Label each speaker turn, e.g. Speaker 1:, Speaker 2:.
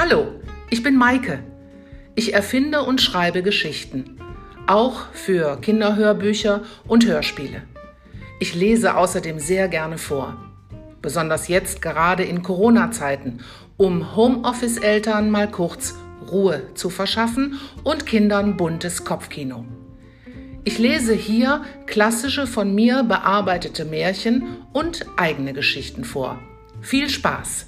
Speaker 1: Hallo, ich bin Maike. Ich erfinde und schreibe Geschichten, auch für Kinderhörbücher und Hörspiele. Ich lese außerdem sehr gerne vor, besonders jetzt gerade in Corona-Zeiten, um Homeoffice-Eltern mal kurz Ruhe zu verschaffen und Kindern buntes Kopfkino. Ich lese hier klassische von mir bearbeitete Märchen und eigene Geschichten vor. Viel Spaß!